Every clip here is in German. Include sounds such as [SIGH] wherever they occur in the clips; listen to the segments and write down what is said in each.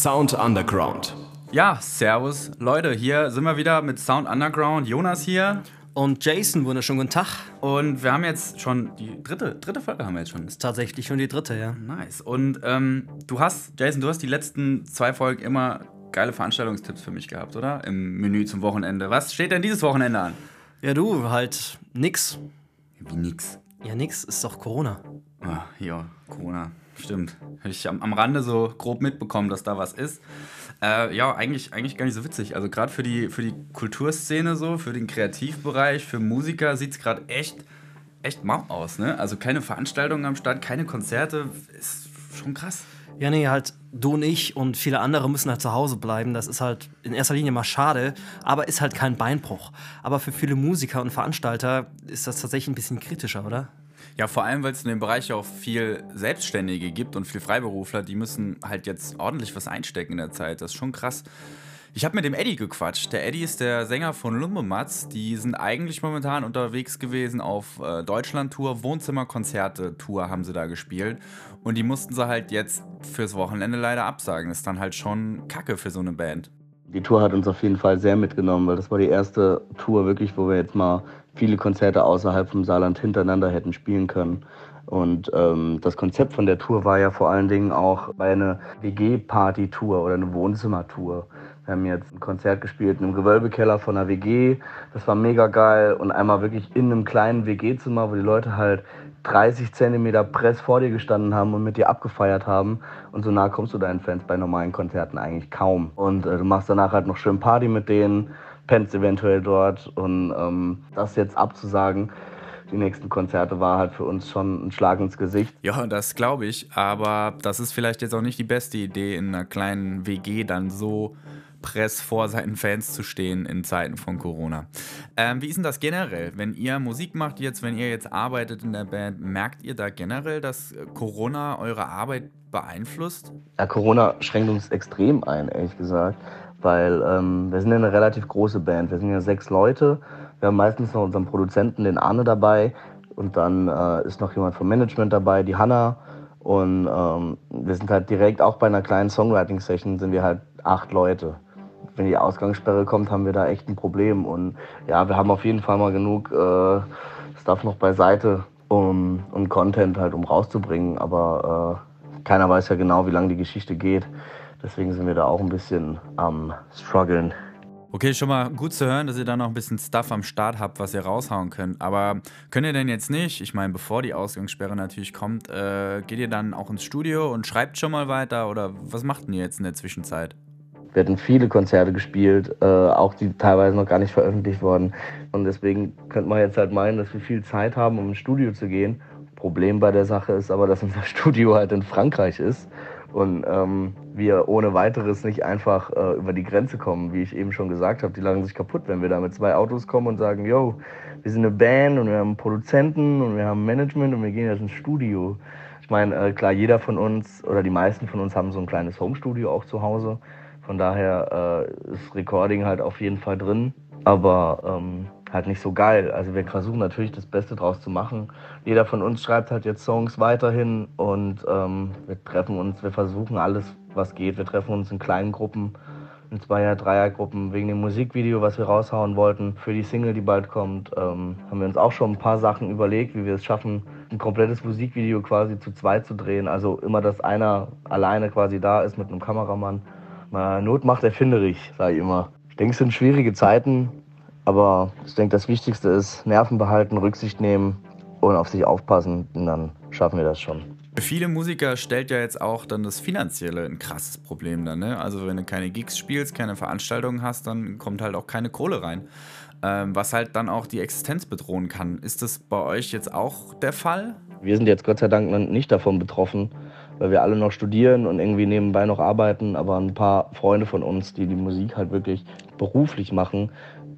Sound Underground. Ja, servus. Leute, hier sind wir wieder mit Sound Underground. Jonas hier. Und Jason, wunderschönen guten Tag. Und wir haben jetzt schon die dritte, dritte Folge haben wir jetzt schon. Ist tatsächlich schon die dritte, ja. Nice. Und ähm, du hast, Jason, du hast die letzten zwei Folgen immer geile Veranstaltungstipps für mich gehabt, oder? Im Menü zum Wochenende. Was steht denn dieses Wochenende an? Ja, du, halt nix. Wie nix. Ja, nix, ist doch Corona. Ah, ja, Corona. Stimmt. Habe ich am, am Rande so grob mitbekommen, dass da was ist. Äh, ja, eigentlich, eigentlich gar nicht so witzig. Also gerade für die, für die Kulturszene so, für den Kreativbereich, für Musiker sieht es gerade echt, echt mau aus. Ne? Also keine Veranstaltungen am Start, keine Konzerte. Ist schon krass. Ja, nee, halt du und ich und viele andere müssen halt zu Hause bleiben. Das ist halt in erster Linie mal schade, aber ist halt kein Beinbruch. Aber für viele Musiker und Veranstalter ist das tatsächlich ein bisschen kritischer, oder? Ja, vor allem, weil es in dem Bereich auch viel Selbstständige gibt und viel Freiberufler, die müssen halt jetzt ordentlich was einstecken in der Zeit. Das ist schon krass. Ich habe mit dem Eddie gequatscht. Der Eddie ist der Sänger von Lumbematz. Die sind eigentlich momentan unterwegs gewesen auf äh, Deutschland-Tour, Wohnzimmerkonzerte-Tour haben sie da gespielt. Und die mussten sie halt jetzt fürs Wochenende leider absagen. Das ist dann halt schon Kacke für so eine Band. Die Tour hat uns auf jeden Fall sehr mitgenommen, weil das war die erste Tour wirklich, wo wir jetzt mal viele Konzerte außerhalb vom Saarland hintereinander hätten spielen können. Und ähm, das Konzept von der Tour war ja vor allen Dingen auch eine WG-Party-Tour oder eine Wohnzimmertour. Wir haben jetzt ein Konzert gespielt in einem Gewölbekeller von einer WG. Das war mega geil. Und einmal wirklich in einem kleinen WG-Zimmer, wo die Leute halt 30 Zentimeter Press vor dir gestanden haben und mit dir abgefeiert haben. Und so nah kommst du deinen Fans bei normalen Konzerten eigentlich kaum. Und äh, du machst danach halt noch schön Party mit denen pennst eventuell dort. Und ähm, das jetzt abzusagen, die nächsten Konzerte war halt für uns schon ein Schlag ins Gesicht. Ja, das glaube ich. Aber das ist vielleicht jetzt auch nicht die beste Idee, in einer kleinen WG dann so press vor seinen Fans zu stehen in Zeiten von Corona. Ähm, wie ist denn das generell? Wenn ihr Musik macht jetzt, wenn ihr jetzt arbeitet in der Band, merkt ihr da generell, dass Corona eure Arbeit beeinflusst? Ja, Corona schränkt uns extrem ein, ehrlich gesagt weil ähm, wir sind ja eine relativ große Band. Wir sind ja sechs Leute. Wir haben meistens noch unseren Produzenten, den Arne, dabei. Und dann äh, ist noch jemand vom Management dabei, die Hanna. Und ähm, wir sind halt direkt, auch bei einer kleinen Songwriting-Session, sind wir halt acht Leute. Wenn die Ausgangssperre kommt, haben wir da echt ein Problem. Und ja, wir haben auf jeden Fall mal genug äh, Stuff noch beiseite um, und Content halt, um rauszubringen. Aber äh, keiner weiß ja genau, wie lange die Geschichte geht. Deswegen sind wir da auch ein bisschen am struggeln. Okay, schon mal gut zu hören, dass ihr da noch ein bisschen Stuff am Start habt, was ihr raushauen könnt. Aber könnt ihr denn jetzt nicht, ich meine, bevor die Ausgangssperre natürlich kommt, äh, geht ihr dann auch ins Studio und schreibt schon mal weiter oder was macht ihr jetzt in der Zwischenzeit? Wir hatten viele Konzerte gespielt, äh, auch die teilweise noch gar nicht veröffentlicht wurden. Und deswegen könnte man jetzt halt meinen, dass wir viel Zeit haben, um ins Studio zu gehen. Problem bei der Sache ist aber, dass unser [LAUGHS] Studio halt in Frankreich ist und ähm, wir ohne weiteres nicht einfach äh, über die Grenze kommen, wie ich eben schon gesagt habe. Die lagen sich kaputt, wenn wir da mit zwei Autos kommen und sagen, yo, wir sind eine Band und wir haben Produzenten und wir haben Management und wir gehen jetzt ins Studio. Ich meine, äh, klar, jeder von uns oder die meisten von uns haben so ein kleines Homestudio auch zu Hause. Von daher äh, ist Recording halt auf jeden Fall drin. Aber ähm, halt nicht so geil. Also wir versuchen natürlich das Beste draus zu machen. Jeder von uns schreibt halt jetzt Songs weiterhin und ähm, wir treffen uns, wir versuchen alles, was geht. Wir treffen uns in kleinen Gruppen, in Zweier-, Dreiergruppen. Wegen dem Musikvideo, was wir raushauen wollten für die Single, die bald kommt, ähm, haben wir uns auch schon ein paar Sachen überlegt, wie wir es schaffen, ein komplettes Musikvideo quasi zu zweit zu drehen. Also immer, dass einer alleine quasi da ist mit einem Kameramann. Not macht erfinderisch, sage ich immer. Ich denke, es sind schwierige Zeiten, aber ich denke, das Wichtigste ist Nerven behalten, Rücksicht nehmen und auf sich aufpassen. Und dann schaffen wir das schon. Für viele Musiker stellt ja jetzt auch dann das Finanzielle ein krasses Problem dann. Ne? Also wenn du keine Gigs spielst, keine Veranstaltungen hast, dann kommt halt auch keine Kohle rein. Ähm, was halt dann auch die Existenz bedrohen kann. Ist das bei euch jetzt auch der Fall? Wir sind jetzt Gott sei Dank nicht davon betroffen, weil wir alle noch studieren und irgendwie nebenbei noch arbeiten. Aber ein paar Freunde von uns, die die Musik halt wirklich beruflich machen,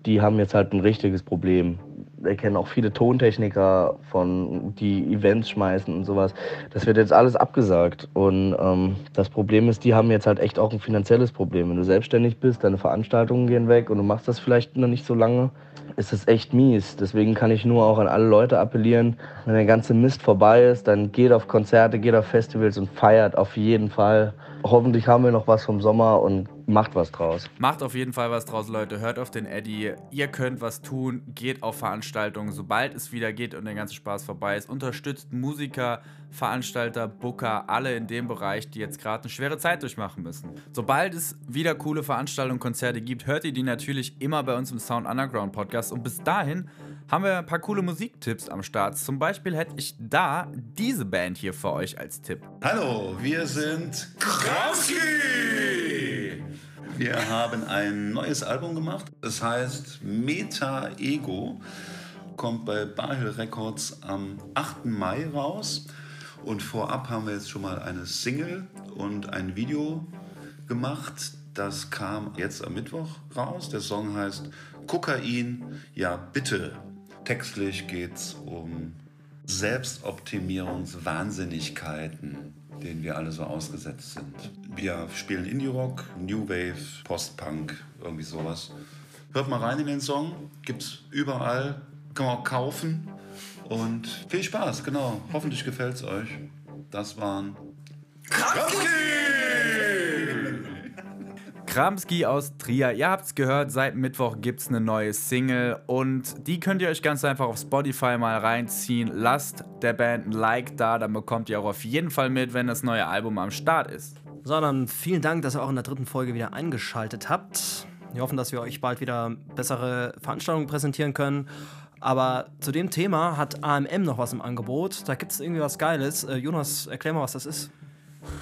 die haben jetzt halt ein richtiges Problem. Wir kennen auch viele Tontechniker, von, die Events schmeißen und sowas. Das wird jetzt alles abgesagt. Und ähm, das Problem ist, die haben jetzt halt echt auch ein finanzielles Problem. Wenn du selbstständig bist, deine Veranstaltungen gehen weg und du machst das vielleicht noch nicht so lange, ist das echt mies. Deswegen kann ich nur auch an alle Leute appellieren, wenn der ganze Mist vorbei ist, dann geht auf Konzerte, geht auf Festivals und feiert auf jeden Fall. Hoffentlich haben wir noch was vom Sommer und macht was draus. Macht auf jeden Fall was draus, Leute. Hört auf den Eddie. Ihr könnt was tun. Geht auf Veranstaltungen, sobald es wieder geht und der ganze Spaß vorbei ist. Unterstützt Musiker, Veranstalter, Booker, alle in dem Bereich, die jetzt gerade eine schwere Zeit durchmachen müssen. Sobald es wieder coole Veranstaltungen, Konzerte gibt, hört ihr die natürlich immer bei uns im Sound Underground Podcast. Und bis dahin haben wir ein paar coole Musiktipps am Start. Zum Beispiel hätte ich da diese Band hier für euch als Tipp. Hallo, wir sind Krawski! Wir haben ein neues Album gemacht. Es heißt Meta Ego. Kommt bei Bahel Records am 8. Mai raus. Und vorab haben wir jetzt schon mal eine Single und ein Video gemacht. Das kam jetzt am Mittwoch raus. Der Song heißt Kokain, ja bitte. Textlich geht es um Selbstoptimierungswahnsinnigkeiten, denen wir alle so ausgesetzt sind. Wir spielen Indie-Rock, New Wave, Post-Punk, irgendwie sowas. Hört mal rein in den Song, gibt's überall, kann man auch kaufen. Und viel Spaß, genau. Hoffentlich gefällt's euch. Das waren Krawski! Kramski aus Trier. Ihr habt es gehört, seit Mittwoch gibt es eine neue Single und die könnt ihr euch ganz einfach auf Spotify mal reinziehen. Lasst der Band ein Like da, dann bekommt ihr auch auf jeden Fall mit, wenn das neue Album am Start ist. So, dann vielen Dank, dass ihr auch in der dritten Folge wieder eingeschaltet habt. Wir hoffen, dass wir euch bald wieder bessere Veranstaltungen präsentieren können. Aber zu dem Thema hat AMM noch was im Angebot. Da gibt es irgendwie was Geiles. Äh, Jonas, erklär mal, was das ist.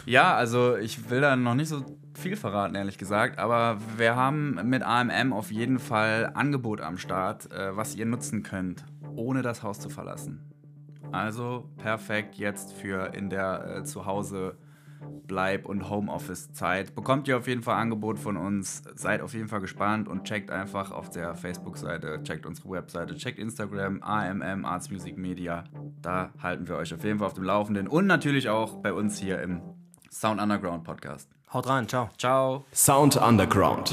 Ja, also ich will da noch nicht so viel verraten, ehrlich gesagt, aber wir haben mit AMM auf jeden Fall Angebot am Start, äh, was ihr nutzen könnt, ohne das Haus zu verlassen. Also perfekt jetzt für in der äh, Zuhause Bleib- und Homeoffice-Zeit. Bekommt ihr auf jeden Fall Angebot von uns. Seid auf jeden Fall gespannt und checkt einfach auf der Facebook-Seite, checkt unsere Webseite, checkt Instagram, AMM, Arts Music Media. Da halten wir euch auf jeden Fall auf dem Laufenden und natürlich auch bei uns hier im Sound Underground Podcast. Haut rein, ciao. Ciao. Sound Underground.